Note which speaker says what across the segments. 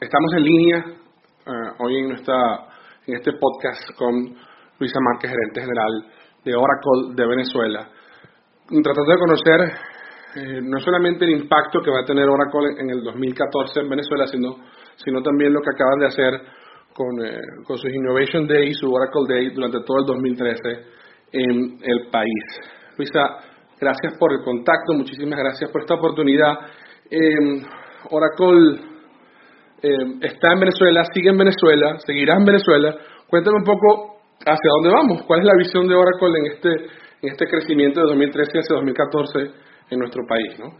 Speaker 1: Estamos en línea eh, hoy en, nuestra, en este podcast con Luisa Márquez, gerente general de Oracle de Venezuela, tratando de conocer eh, no solamente el impacto que va a tener Oracle en el 2014 en Venezuela, sino, sino también lo que acaban de hacer con, eh, con su Innovation Day y su Oracle Day durante todo el 2013 en el país. Luisa, gracias por el contacto, muchísimas gracias por esta oportunidad. Oracle eh, está en Venezuela, sigue en Venezuela, seguirá en Venezuela. Cuéntame un poco hacia dónde vamos, cuál es la visión de Oracle en este, en este crecimiento de 2013 hacia 2014 en nuestro país, ¿no?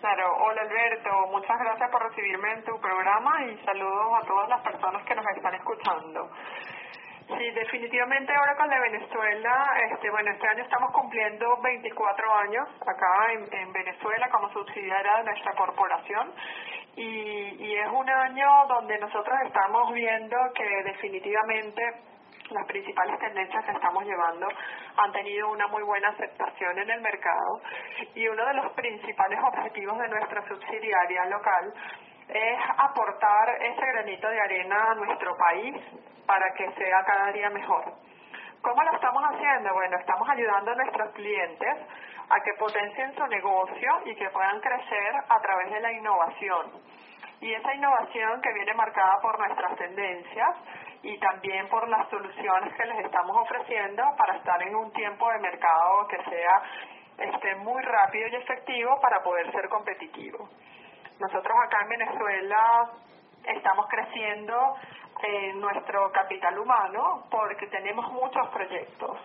Speaker 2: Claro, hola Alberto, muchas gracias por recibirme en tu programa y saludos a todas las personas que nos están escuchando. Sí, definitivamente Oracle de Venezuela, este, bueno, este año estamos cumpliendo 24 años acá en, en Venezuela como subsidiaria de nuestra corporación y, y es un año donde nosotros estamos viendo que definitivamente las principales tendencias que estamos llevando han tenido una muy buena aceptación en el mercado y uno de los principales objetivos de nuestra subsidiaria local es aportar ese granito de arena a nuestro país para que sea cada día mejor. ¿Cómo lo estamos haciendo? Bueno, estamos ayudando a nuestros clientes a que potencien su negocio y que puedan crecer a través de la innovación. Y esa innovación que viene marcada por nuestras tendencias y también por las soluciones que les estamos ofreciendo para estar en un tiempo de mercado que sea este, muy rápido y efectivo para poder ser competitivo. Nosotros acá en Venezuela estamos creciendo en nuestro capital humano porque tenemos muchos proyectos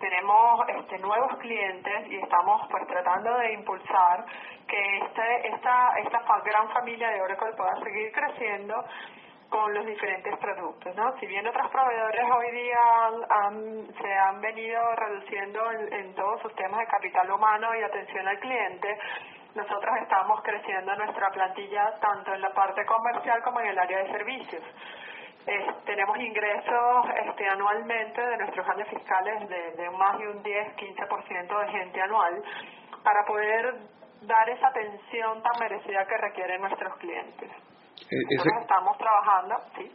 Speaker 2: tenemos este, nuevos clientes y estamos pues tratando de impulsar que este, esta, esta gran familia de Oracle pueda seguir creciendo con los diferentes productos, ¿no? Si bien otros proveedores hoy día han, se han venido reduciendo en, en todos sus temas de capital humano y atención al cliente, nosotros estamos creciendo nuestra plantilla tanto en la parte comercial como en el área de servicios tenemos ingresos este, anualmente de nuestros años fiscales de, más de un 10-15% de gente anual para poder dar esa atención tan merecida que requieren nuestros clientes. E, ese, estamos trabajando, sí.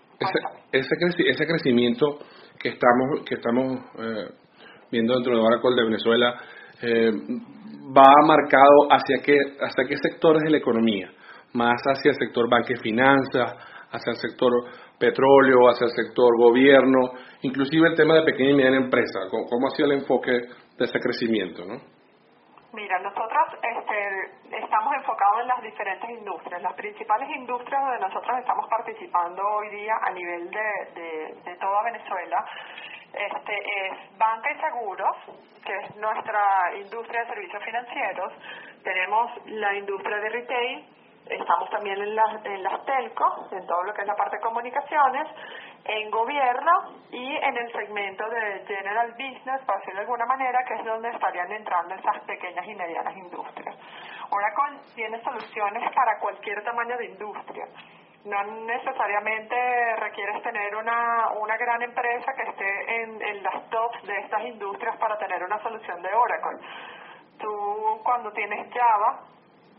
Speaker 1: Ese, ese, crecimiento que estamos que estamos eh, viendo dentro de Oracle de Venezuela eh, va marcado hacia qué hacia qué sectores de la economía, más hacia el sector banque y finanzas, hacia el sector petróleo, hacia el sector gobierno, inclusive el tema de pequeña y mediana empresa. ¿Cómo, ha sido el enfoque de ese crecimiento? ¿no?
Speaker 2: Mira, nosotros este, estamos enfocados en las diferentes industrias. Las principales industrias donde nosotros estamos participando hoy día a nivel de, de, toda Venezuela este, es banca y seguros, que es nuestra industria de servicios financieros. Tenemos la industria de retail, Estamos también en las, telcos, en todo lo que es la parte de comunicaciones, en gobierno y en el segmento de general business, por decirlo de alguna manera, que es donde estarían entrando esas pequeñas y medianas industrias. Oracle tiene soluciones para cualquier tamaño de industria. No necesariamente requieres tener una, una gran empresa que esté en, en las tops de estas industrias para tener una solución de Oracle. Tú cuando tienes Java,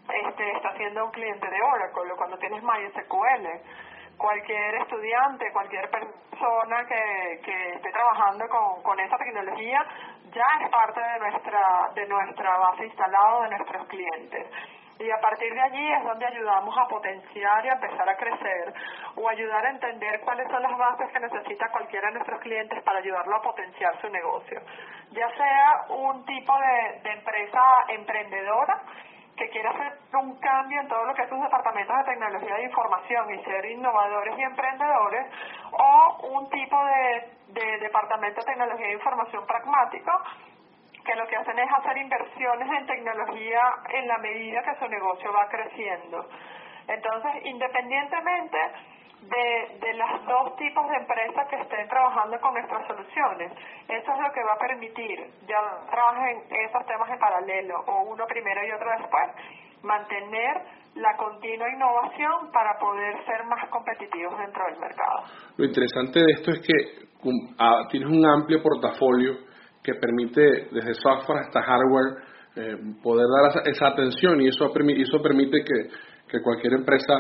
Speaker 2: este, está siendo un cliente de Oracle o cuando tienes MySQL. Cualquier estudiante, cualquier persona que, que esté trabajando con, con esa tecnología ya es parte de nuestra, de nuestra base instalada, de nuestros clientes. Y a partir de allí es donde ayudamos a potenciar y a empezar a crecer o ayudar a entender cuáles son las bases que necesita cualquiera de nuestros clientes para ayudarlo a potenciar su negocio. Ya sea un tipo de, empresa emprendedora que quiere hacer un cambio en todo lo que es sus departamentos de tecnología de información y ser innovadores y emprendedores, o un tipo de, de departamento de tecnología de información pragmático que lo que hacen es hacer inversiones en tecnología en la medida que su negocio va creciendo. Entonces, independientemente de, de los dos tipos de empresas que estén trabajando con nuestras soluciones. Eso es lo que va a permitir, ya trabajen esos temas en paralelo, o uno primero y otro después, mantener la continua innovación para poder ser más competitivos dentro del mercado.
Speaker 1: Lo interesante de esto es que ah, tienes un amplio portafolio que permite desde software hasta hardware eh, poder dar esa, atención y eso, eso permite que, que cualquier empresa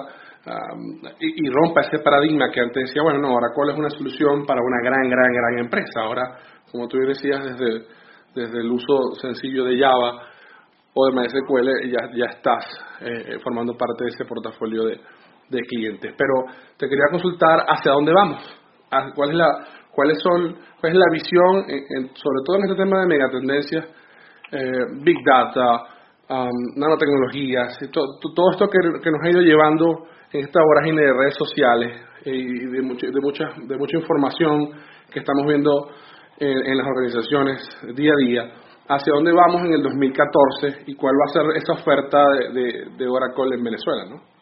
Speaker 1: y, rompa ese paradigma que antes decía, bueno, no, Oracle es una solución para una gran, gran, gran empresa. Ahora, como tú decías, desde, desde el uso sencillo de Java o de MySQL, ya, ya estás eh, formando parte de ese portafolio de, de clientes. Pero te quería consultar hacia dónde vamos, cuál es la, cuáles son, cuál es la visión, sobre todo en este tema de megatendencias, eh, Big Data, nanotecnologías, todo, esto que, nos ha ido llevando en esta vorágine de redes sociales y de, mucha, de, mucha, de mucha información que estamos viendo en, las organizaciones día a día, hacia dónde vamos en el 2014 y cuál va a ser esa oferta de, de, Oracle en Venezuela, ¿no?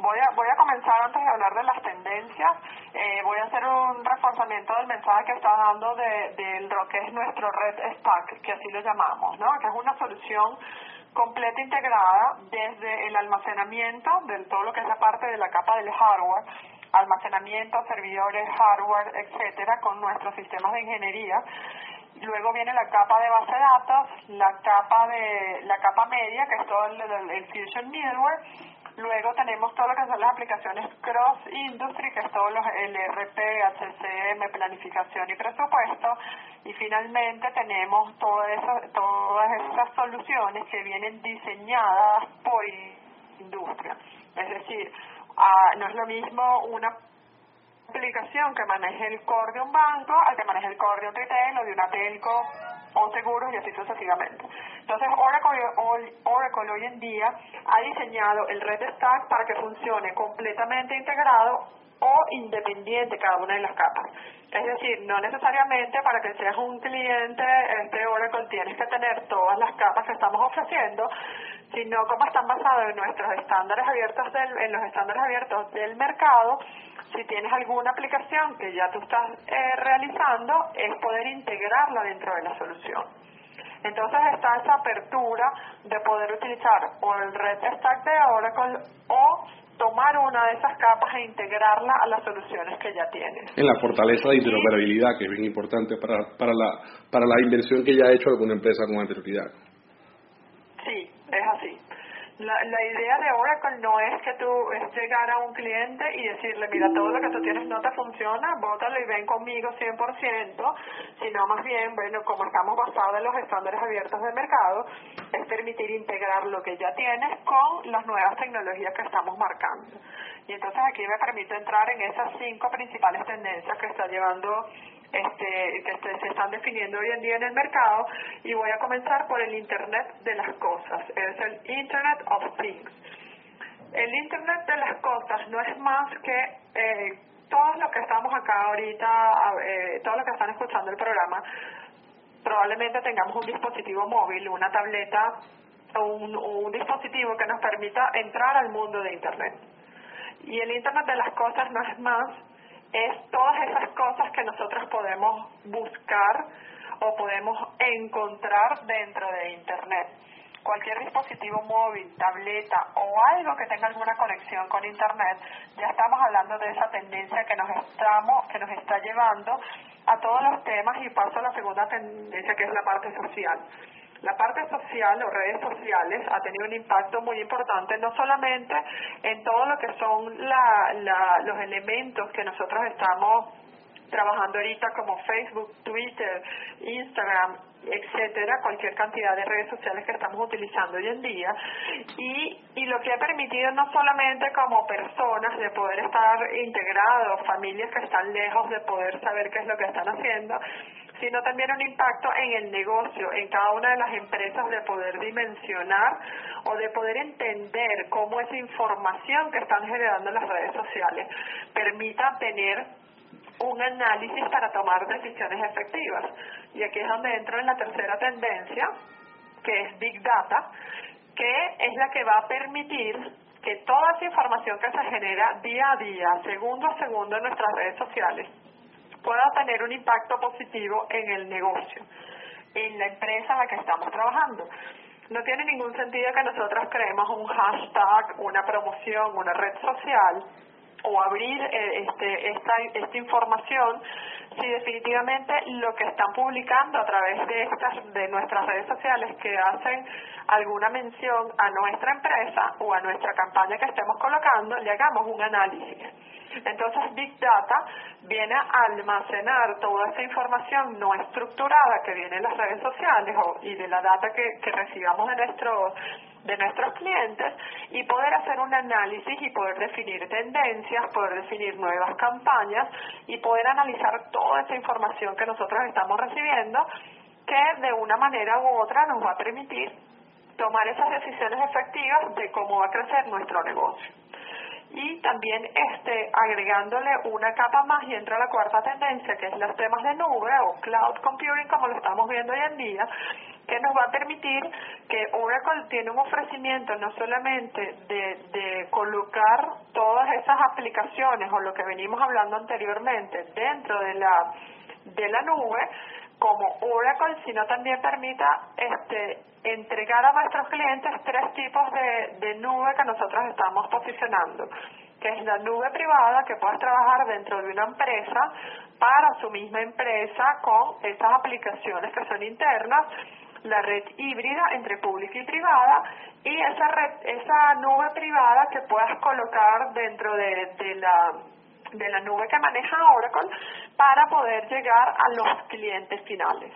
Speaker 2: Voy a, voy a comenzar antes de hablar de las tendencias. Eh, voy a hacer un reforzamiento del mensaje que está dando de, de lo que es nuestro Red Stack, que así lo llamamos, ¿no? Que es una solución completa integrada desde el almacenamiento de todo lo que es la parte de la capa del hardware, almacenamiento, servidores, hardware, etcétera, con nuestros sistemas de ingeniería. Luego viene la capa de base de datos, la capa de la capa media, que es todo el, el Fusion Middleware, Luego tenemos todo lo que son las aplicaciones Cross Industry, que es todo los, el RP, HCM, planificación y presupuesto. Y finalmente tenemos todas esas, todas esas soluciones que vienen diseñadas por industria. Es decir, ah, no es lo mismo una aplicación que maneje el core de un banco al que maneje el core de un retail o de una telco o seguros y así sucesivamente. Entonces Oracle, Oracle hoy en día ha diseñado el Red Stack para que funcione completamente integrado o independiente cada una de las capas. Es decir, no necesariamente para que seas un cliente este Oracle tienes que tener todas las capas que estamos ofreciendo, sino como están basados en nuestros estándares abiertos del, en los estándares abiertos del mercado, si tienes alguna aplicación que ya tú estás eh, realizando, es poder integrarla dentro de la solución. Entonces está esa apertura de poder utilizar o el Red Stack de Oracle o tomar una de esas capas e integrarla a las soluciones que ya tienes.
Speaker 1: En la fortaleza de interoperabilidad, que es bien importante para, para, la, para la inversión que ya ha hecho alguna empresa con anterioridad.
Speaker 2: Sí, es así. La, la idea de Oracle no es que tú es llegar a un cliente y decirle, mira, todo lo que tú tienes no te funciona, bótalo y ven conmigo 100%, sino más bien, bueno, como estamos basados en los estándares abiertos del mercado, es permitir integrar lo que ya tienes con las nuevas tecnologías que estamos marcando. Y entonces aquí me permite entrar en esas cinco principales tendencias que está llevando este, que se están definiendo hoy en día en el mercado y voy a comenzar por el Internet de las Cosas, es el Internet of Things. El Internet de las Cosas no es más que eh, todos los que estamos acá ahorita, eh, todos los que están escuchando el programa, probablemente tengamos un dispositivo móvil, una tableta un, un dispositivo que nos permita entrar al mundo de Internet. Y el Internet de las Cosas no es más es todas esas cosas que nosotros podemos buscar o podemos encontrar dentro de Internet. Cualquier dispositivo móvil, tableta o algo que tenga alguna conexión con Internet, ya estamos hablando de esa tendencia que nos estamos, que nos está llevando a todos los temas y paso a la segunda tendencia que es la parte social. La parte social o redes sociales ha tenido un impacto muy importante, no solamente en todo lo que son la, la, los elementos que nosotros estamos trabajando ahorita como Facebook, Twitter, Instagram, etcétera, cualquier cantidad de redes sociales que estamos utilizando hoy en día. Y, y lo que ha permitido no solamente como personas de poder estar integrados, familias que están lejos de poder saber qué es lo que están haciendo, sino también un impacto en el negocio, en cada una de las empresas de poder dimensionar o de poder entender cómo esa información que están generando las redes sociales permita tener un análisis para tomar decisiones efectivas. Y aquí es donde entro en la tercera tendencia, que es Big Data, que es la que va a permitir que toda esa información que se genera día a día, segundo a segundo en nuestras redes sociales, pueda tener un impacto positivo en el negocio, en la empresa en la que estamos trabajando. No tiene ningún sentido que nosotros creemos un hashtag, una promoción, una red social o abrir eh, este, esta, esta información si definitivamente lo que están publicando a través de estas de nuestras redes sociales que hacen alguna mención a nuestra empresa o a nuestra campaña que estemos colocando le hagamos un análisis. Entonces Big Data viene a almacenar toda esa información no estructurada que viene en las redes sociales o, y de la data que, que recibamos de nuestros de nuestros clientes y poder hacer un análisis y poder definir tendencias, poder definir nuevas campañas y poder analizar toda esa información que nosotros estamos recibiendo que de una manera u otra nos va a permitir tomar esas decisiones efectivas de cómo va a crecer nuestro negocio. Y también este agregándole una capa más y entra la cuarta tendencia que es los temas de nube o cloud computing como lo estamos viendo hoy en día que nos va a permitir que Oracle tiene un ofrecimiento no solamente de, de colocar todas esas aplicaciones o lo que venimos hablando anteriormente dentro de la de la nube como Oracle, sino también permita este, entregar a nuestros clientes tres tipos de, de nube que nosotros estamos posicionando, que es la nube privada, que puedes trabajar dentro de una empresa para su misma empresa con esas aplicaciones que son internas, la red híbrida entre pública y privada y esa red, esa nube privada que puedas colocar dentro de, de la de la nube que maneja Oracle para poder llegar a los clientes finales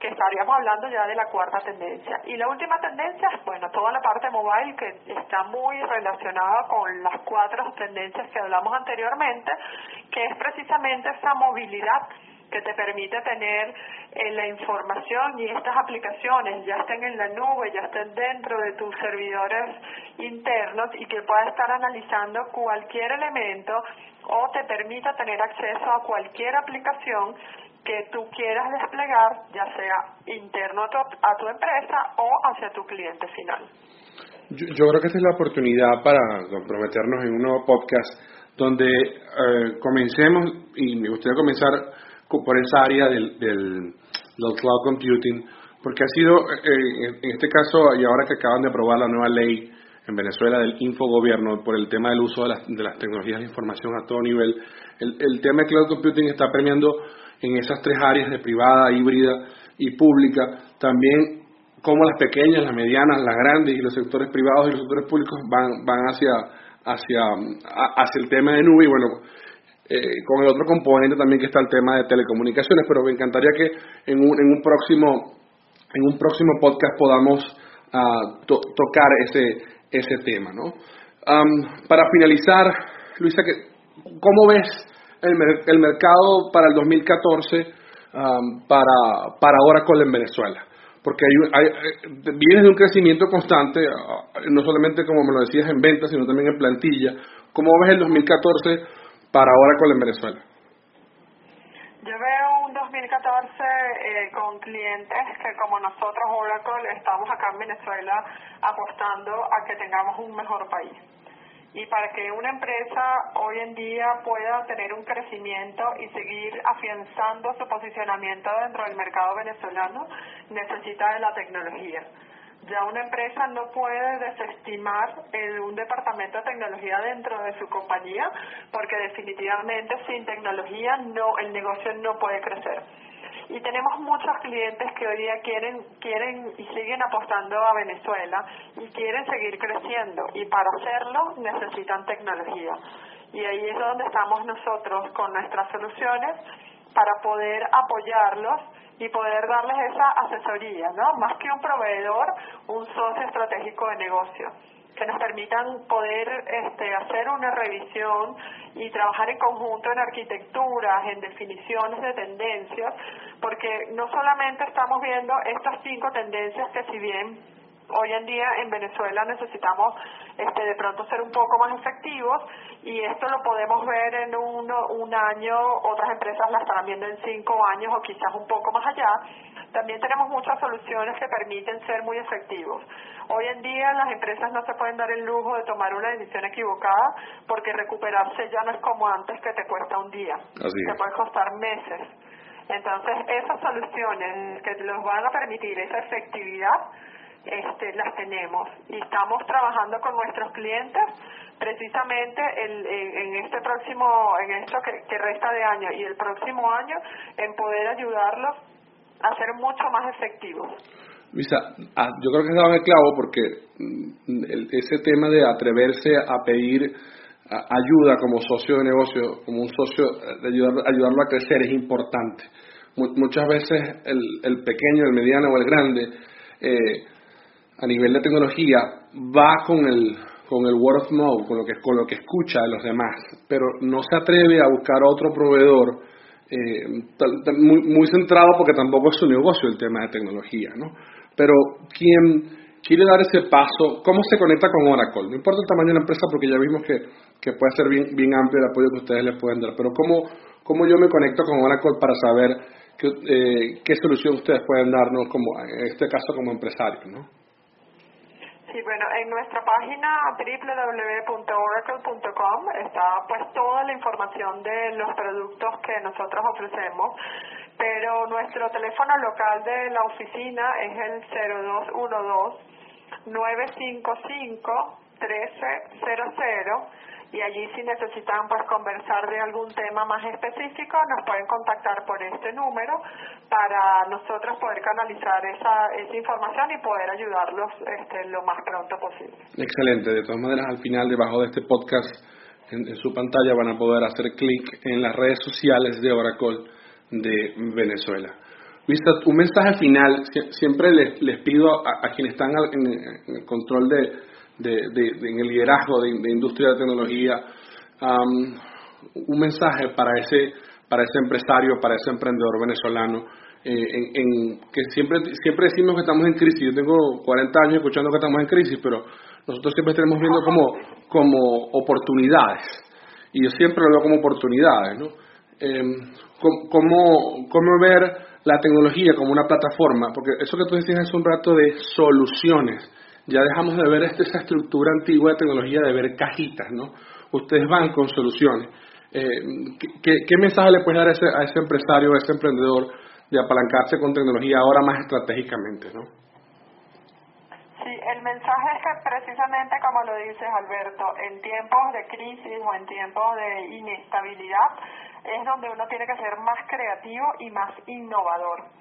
Speaker 2: que estaríamos hablando ya de la cuarta tendencia. Y la última tendencia bueno, toda la parte mobile que está muy relacionada con las cuatro tendencias que hablamos anteriormente, que es precisamente esa movilidad que te permite tener eh, la información y estas aplicaciones ya estén en la nube, ya estén dentro de tus servidores internos y que puedas estar analizando cualquier elemento o te permita tener acceso a cualquier aplicación que tú quieras desplegar, ya sea interno a tu, a tu empresa o hacia tu cliente final.
Speaker 1: Yo, creo que esta es la oportunidad para comprometernos en un nuevo podcast donde eh, comencemos, y me gustaría comenzar por esa área del, del, cloud computing, porque ha sido, eh, en este caso, y ahora que acaban de aprobar la nueva ley en Venezuela del infogobierno por el tema del uso de las, de las tecnologías de información a todo nivel, el, tema de cloud computing está premiando en esas tres áreas de privada, híbrida y pública, también como las pequeñas, las medianas, las grandes y los sectores privados y los sectores públicos van, van hacia, hacia, hacia el tema de nube. Y bueno, eh, con el otro componente también que está el tema de telecomunicaciones, pero me encantaría que en un, en un próximo en un próximo podcast podamos uh, tocar ese ese tema, ¿no? para finalizar, Luisa, ¿cómo ves el, el mercado para el 2014 para, para Oracle en Venezuela? Porque hay, hay, eh, vienes de un crecimiento constante, ah, no solamente como me lo decías en ventas, sino también en plantilla. ¿Cómo ves el 2014 para Oracle en Venezuela?
Speaker 2: Yo veo un 2014 eh, con clientes que como nosotros Oracle estamos acá en Venezuela apostando a que tengamos un mejor país y para que una empresa hoy en día pueda tener un crecimiento y seguir afianzando su posicionamiento dentro del mercado venezolano, necesita de la tecnología. Ya una empresa no puede desestimar un departamento de tecnología dentro de su compañía porque definitivamente sin tecnología no el negocio no puede crecer. Y tenemos muchos clientes que hoy día quieren quieren y siguen apostando a Venezuela y quieren seguir creciendo. Y para hacerlo necesitan tecnología. Y ahí es donde estamos nosotros con nuestras soluciones para poder apoyarlos y poder darles esa asesoría, ¿no? Más que un proveedor, un socio estratégico de negocio que nos permitan poder este, hacer una revisión y trabajar en conjunto en arquitecturas, en definiciones de tendencias, porque no solamente estamos viendo estas cinco tendencias que si bien Hoy en día en Venezuela necesitamos este, de pronto ser un poco más efectivos y esto lo podemos ver en uno, un año, otras empresas la estarán viendo en cinco años o quizás un poco más allá. También tenemos muchas soluciones que permiten ser muy efectivos. Hoy en día las empresas no se pueden dar el lujo de tomar una decisión equivocada porque recuperarse ya no es como antes que te cuesta un día, te puede costar meses. Entonces esas soluciones que nos van a permitir esa efectividad este, las tenemos y estamos trabajando con nuestros clientes precisamente el, en, este próximo, en esto que, resta de año y el próximo año en poder ayudarlos a ser mucho más efectivos.
Speaker 1: Luisa, ah, yo creo que se va el clavo porque mm, ese tema de atreverse a pedir ayuda como socio de negocio, como un socio, de ayudar, ayudarlo a crecer es importante. Muchas veces el, el pequeño, el mediano o el grande eh, a nivel de tecnología va con el, con el word of mouth, con lo, que, con lo que escucha de los demás, pero no se atreve a buscar otro proveedor eh, muy, muy centrado porque tampoco es su negocio el tema de tecnología, ¿no? Pero quien quiere dar ese paso, ¿cómo se conecta con Oracle? No importa el tamaño de la empresa porque ya vimos que, que puede ser bien, bien amplio el apoyo que ustedes les pueden dar, pero ¿cómo, cómo yo me conecto con Oracle para saber qué, eh, qué solución ustedes pueden darnos, como en este caso como empresario, ¿no?
Speaker 2: Sí, bueno, en nuestra página www.oracle.com está pues toda la información de los productos que nosotros ofrecemos, pero nuestro teléfono local de la oficina es el 0212 955 1300 y allí si necesitan pues conversar de algún tema más específico nos pueden contactar por este número para nosotros poder canalizar esa, esa información y poder ayudarlos este, lo más pronto posible.
Speaker 1: Excelente, de todas maneras al final debajo de este podcast en, su pantalla van a poder hacer clic en las redes sociales de Oracle de Venezuela. Luisa, un mensaje final, siempre les, les pido a, quienes están en el control de, de, en el liderazgo de, industria de tecnología, un mensaje para ese, para ese empresario, para ese emprendedor venezolano, eh, en, que siempre, siempre decimos que estamos en crisis. Yo tengo 40 años escuchando que estamos en crisis, pero nosotros siempre estamos viendo como, como oportunidades. Y yo siempre lo veo como oportunidades, ¿no? Eh, cómo, cómo ver la tecnología como una plataforma, porque eso que tú decías es un rato de soluciones ya dejamos de ver esta, esa estructura antigua de tecnología de ver cajitas, ¿no? Ustedes van con soluciones. Eh, ¿qué, mensaje le puedes dar a ese, a ese empresario, a ese emprendedor de apalancarse con tecnología ahora más estratégicamente, ¿no?
Speaker 2: Sí, el mensaje es que precisamente como lo dices Alberto, en tiempos de crisis o en tiempos de inestabilidad es donde uno tiene que ser más creativo y más innovador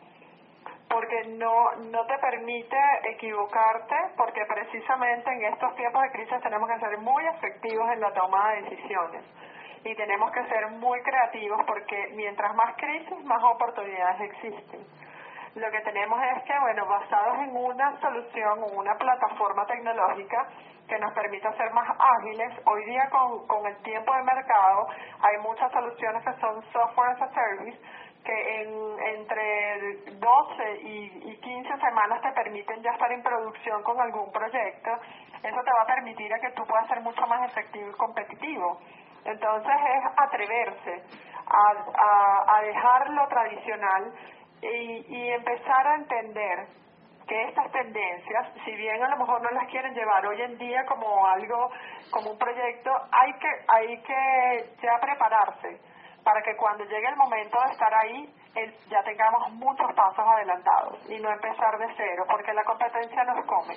Speaker 2: porque no, no te permite equivocarte, porque precisamente en estos tiempos de crisis tenemos que ser muy efectivos en la toma de decisiones y tenemos que ser muy creativos porque mientras más crisis, más oportunidades existen. Lo que tenemos es que, bueno, basados en una solución, una plataforma tecnológica que nos permita ser más ágiles, hoy día con, con el tiempo de mercado hay muchas soluciones que son software as a service, que en, entre 12 y, y 15 semanas te permiten ya estar en producción con algún proyecto, eso te va a permitir a que tú puedas ser mucho más efectivo y competitivo. Entonces es atreverse a, a, dejar lo tradicional y, y empezar a entender que estas tendencias, si bien a lo mejor no las quieren llevar hoy en día como algo, como un proyecto, hay que, hay que ya prepararse para que cuando llegue el momento de estar ahí ya tengamos muchos pasos adelantados y no empezar de cero, porque la competencia nos come.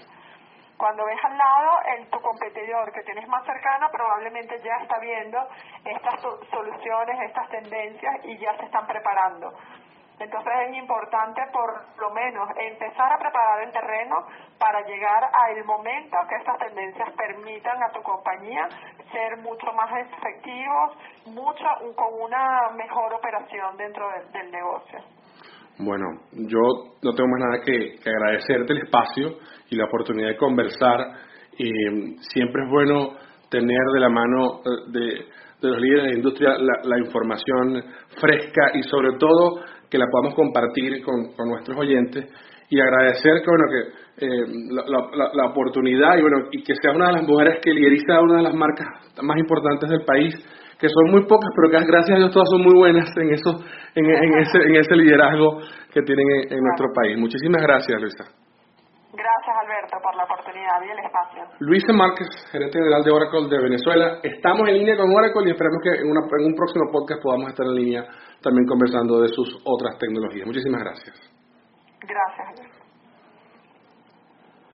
Speaker 2: Cuando ves al lado, el, tu competidor que tienes más cercano probablemente ya está viendo estas soluciones, estas tendencias y ya se están preparando. Entonces es importante por lo menos empezar a preparar el terreno para llegar al momento que estas tendencias permitan a tu compañía ser mucho más efectivos, mucho, con una mejor operación dentro del negocio.
Speaker 1: Bueno, yo no tengo más nada que, agradecerte el espacio y la oportunidad de conversar. y siempre es bueno tener de la mano eh, de, los líderes de la industria la información fresca y sobre todo que la podamos compartir con, nuestros oyentes y agradecer que, bueno, que eh, la, oportunidad y, bueno, y que sea una de las mujeres que lideriza una de las marcas más importantes del país, que son muy pocas, pero que gracias a Dios todas son muy buenas en, eso, en, ese, en ese liderazgo que tienen en, nuestro país. Muchísimas gracias, Luisa.
Speaker 2: Gracias, Alberto, por la oportunidad y el espacio.
Speaker 1: Luisa Márquez, gerente general de Oracle de Venezuela. Estamos en línea con Oracle y esperamos que en, en un próximo podcast podamos estar en línea también conversando de sus otras tecnologías. Muchísimas gracias.
Speaker 2: Gracias.